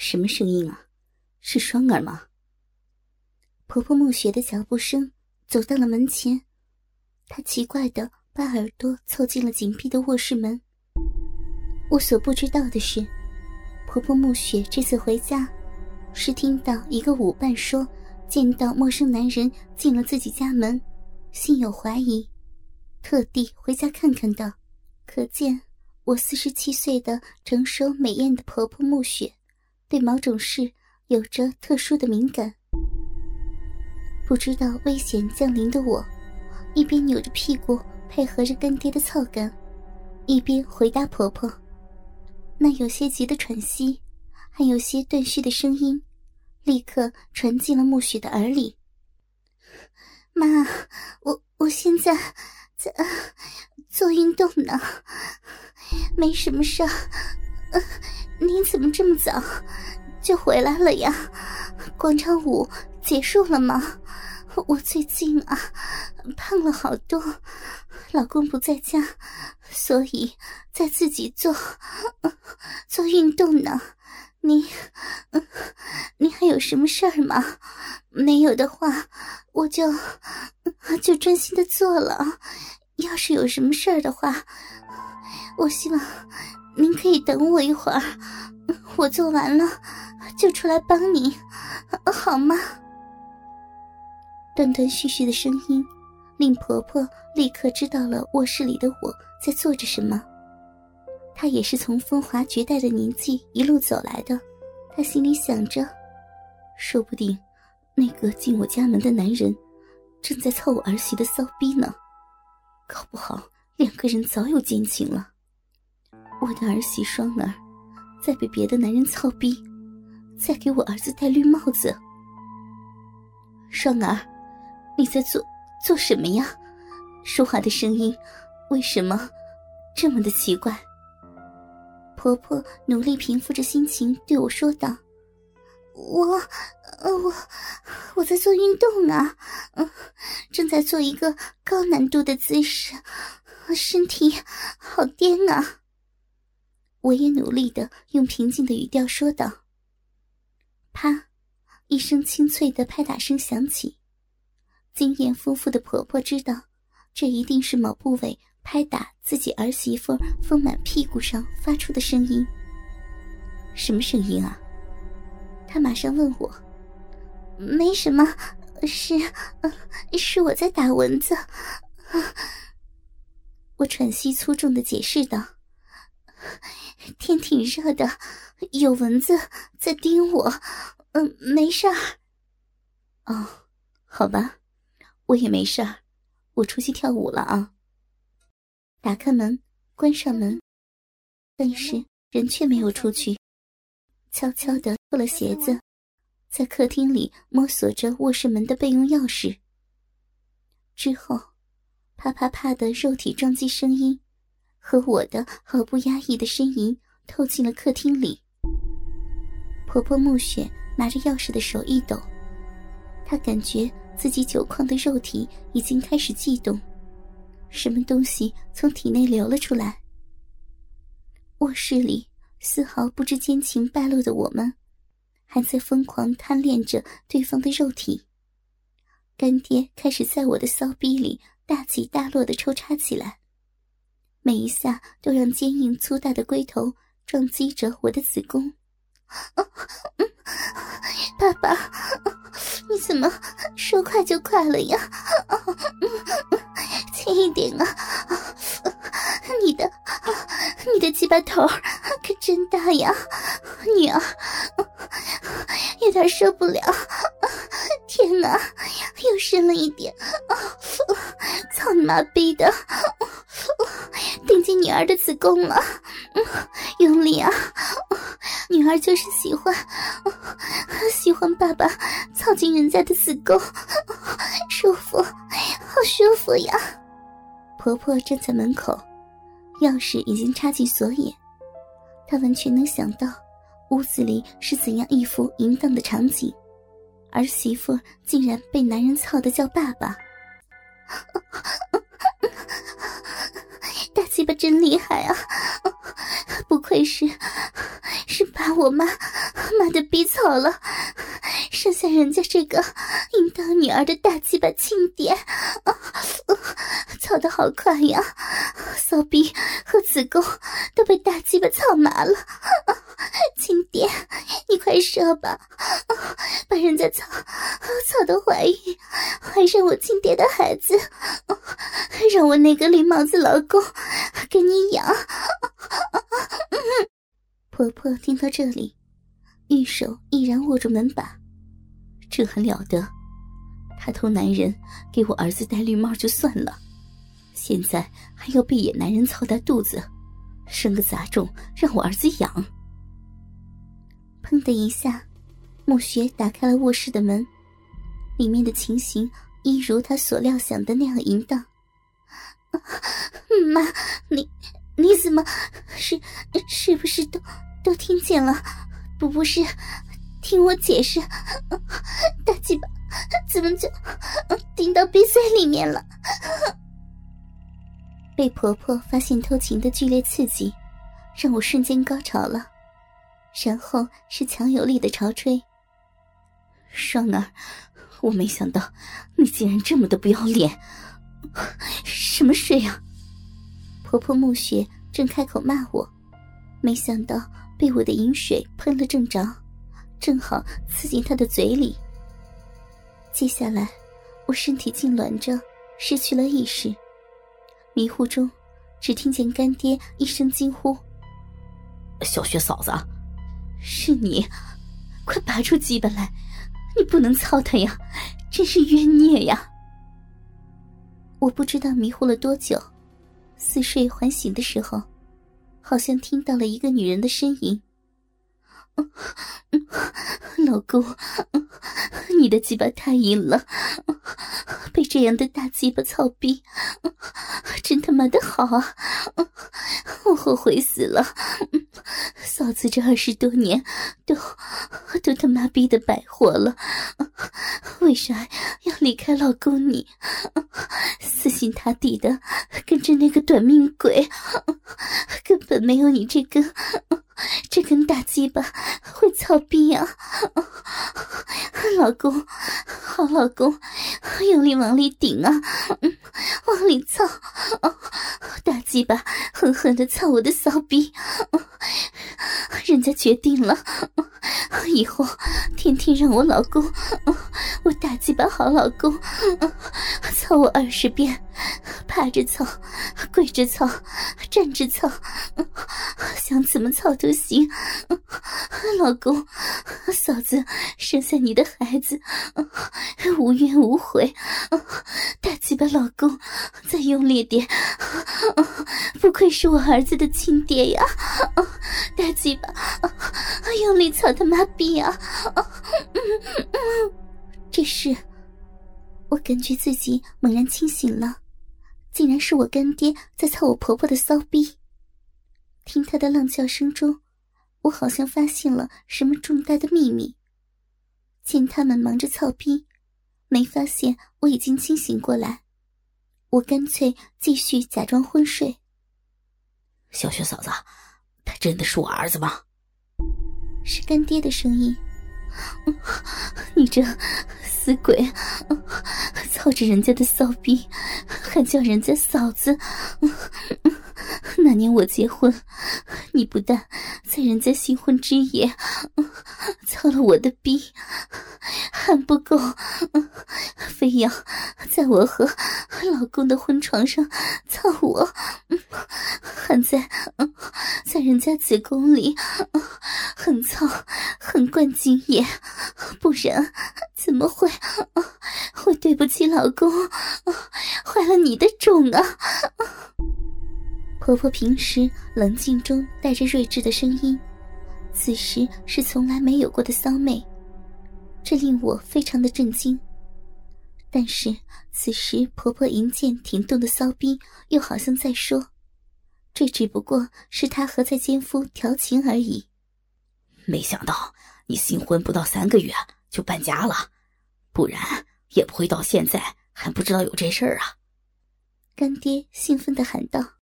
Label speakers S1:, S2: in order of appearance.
S1: 什么声音啊？是双儿吗？
S2: 婆婆暮雪的脚步声走到了门前，她奇怪的把耳朵凑近了紧闭的卧室门。我所不知道的是，婆婆暮雪这次回家，是听到一个舞伴说见到陌生男人进了自己家门，心有怀疑，特地回家看看的。可见我四十七岁的成熟美艳的婆婆暮雪，对某种事有着特殊的敏感。不知道危险降临的我，一边扭着屁股配合着干爹的操干，一边回答婆婆。那有些急的喘息，还有些断续的声音，立刻传进了暮雪的耳里。妈，我我现在在做运动呢，没什么事儿。您怎么这么早就回来了呀？广场舞结束了吗？我最近啊，胖了好多，老公不在家，所以在自己做 做运动呢。你，你还有什么事儿吗？没有的话，我就 就专心的做了。要是有什么事儿的话，我希望您可以等我一会儿，我做完了就出来帮你，好吗？断断续续的声音，令婆婆立刻知道了卧室里的我在做着什么。她也是从风华绝代的年纪一路走来的，她心里想着，
S1: 说不定那个进我家门的男人正在操我儿媳的骚逼呢，搞不好两个人早有奸情了。我的儿媳双儿，再被别的男人操逼，再给我儿子戴绿帽子。双儿。你在做做什么呀？说话的声音为什么这么的奇怪？
S2: 婆婆努力平复着心情，对我说道：“我，我我在做运动啊，正在做一个高难度的姿势，身体好颠啊。”
S1: 我也努力的用平静的语调说道：“啪！”一声清脆的拍打声响起。经验丰富的婆婆知道，这一定是某部位拍打自己儿媳妇丰满屁股上发出的声音。什么声音啊？她马上问我。
S2: 没什么，是，是我在打蚊子。
S1: 我喘息粗重的解释道：“
S2: 天挺热的，有蚊子在叮我。嗯，没事儿。”
S1: 哦，好吧。我也没事儿，我出去跳舞了啊。打开门，关上门，但是人却没有出去，悄悄的脱了鞋子，在客厅里摸索着卧室门的备用钥匙。之后，啪啪啪的肉体撞击声音和我的毫不压抑的呻吟透进了客厅里。婆婆暮雪拿着钥匙的手一抖，她感觉。自己久旷的肉体已经开始悸动，什么东西从体内流了出来。卧室里丝毫不知奸情败露的我们，还在疯狂贪恋着对方的肉体。干爹开始在我的骚逼里大起大落的抽插起来，每一下都让坚硬粗大的龟头撞击着我的子宫。
S2: 爸爸，你怎么说快就快了呀？轻一点啊！你的你的鸡巴头可真大呀，女儿，有点受不了。天哪，又深了一点！操你妈逼的！顶进女儿的子宫了，用力啊！女儿就是喜欢，喜欢爸爸操进人家的子宫，舒服，好舒服呀！
S1: 婆婆站在门口，钥匙已经插进锁眼，她完全能想到屋子里是怎样一幅淫荡的场景，儿媳妇竟然被男人操的叫爸爸，
S2: 鸡巴真厉害啊！不愧是。是把我妈
S3: 妈的逼操了，生下人家这个应当女儿的大鸡巴亲爹，操的好快呀！骚逼和子宫都被大鸡巴操麻了，亲爹，你快射吧，把人家操操的怀孕，怀上我亲爹的孩子，让我那个绿帽子老公给你养。
S2: 婆婆听到这里，玉手依然握住门把。这很了得？她偷男人给我儿子戴绿帽就算了，现在还要被野男人操大肚子，生个杂种让我儿子养。
S3: 砰的一下，暮雪打开了卧室的门，里面的情形一如他所料想的那样淫荡。妈，见了，不不是，听我解释，大鸡巴怎么就顶到鼻塞里面了？
S2: 被婆婆发现偷情的剧烈刺激，让我瞬间高潮了，然后是强有力的潮吹。双儿，我没想到你竟然这么的不要脸，什么水啊！婆婆暮雪正开口骂我，没想到。被我的饮水喷了正着，正好刺进他的嘴里。接下来，我身体痉挛着，失去了意识。迷糊中，只听见干爹一声惊呼：“
S4: 小雪嫂子，
S2: 是你！快拔出鸡巴来！你不能操他呀，真是冤孽呀！”我不知道迷糊了多久，似睡还醒的时候。好像听到了一个女人的呻吟，老公，你的鸡巴太硬了，被这样的大鸡巴操逼，真他妈的好啊！我后悔死了，嫂子这二十多年都都他妈逼的白活了，为啥要离开老公你？死心塌地的跟着那个短命鬼。根本没有你这根这根大鸡巴会操逼啊！老公，好老公，用力往里顶啊，往里操，大鸡巴狠狠的操我的骚逼！人家决定了，以后天天让我老公，我大鸡巴好老公，操我二十遍。趴着操，跪着操，站着操，想怎么操都行。老公，嫂子生下你的孩子，无怨无悔。鸡巴老公，再用力点，不愧是我儿子的亲爹呀！大鸡巴，用力操他妈逼啊！这时，我感觉自己猛然清醒了。竟然是我干爹在操我婆婆的骚逼。听他的浪叫声中，我好像发现了什么重大的秘密。见他们忙着操逼，没发现我已经清醒过来，我干脆继续假装昏睡。
S4: 小雪嫂子，他真的是我儿子吗？
S2: 是干爹的声音。你这死鬼，操着人家的骚逼，还叫人家嫂子。那年我结婚，你不但在人家新婚之夜操了我的逼，还不够，非要在我和老公的婚床上操我，还在在人家子宫里狠操狠灌精液，不然怎么会会对不起老公，坏了你的种啊！婆婆平时冷静中带着睿智的声音，此时是从来没有过的骚媚，这令我非常的震惊。但是此时婆婆银剑停动的骚逼，又好像在说：“这只不过是她和在奸夫调情而已。”
S4: 没想到你新婚不到三个月就搬家了，不然也不会到现在还不知道有这事儿啊！
S2: 干爹兴奋的喊道。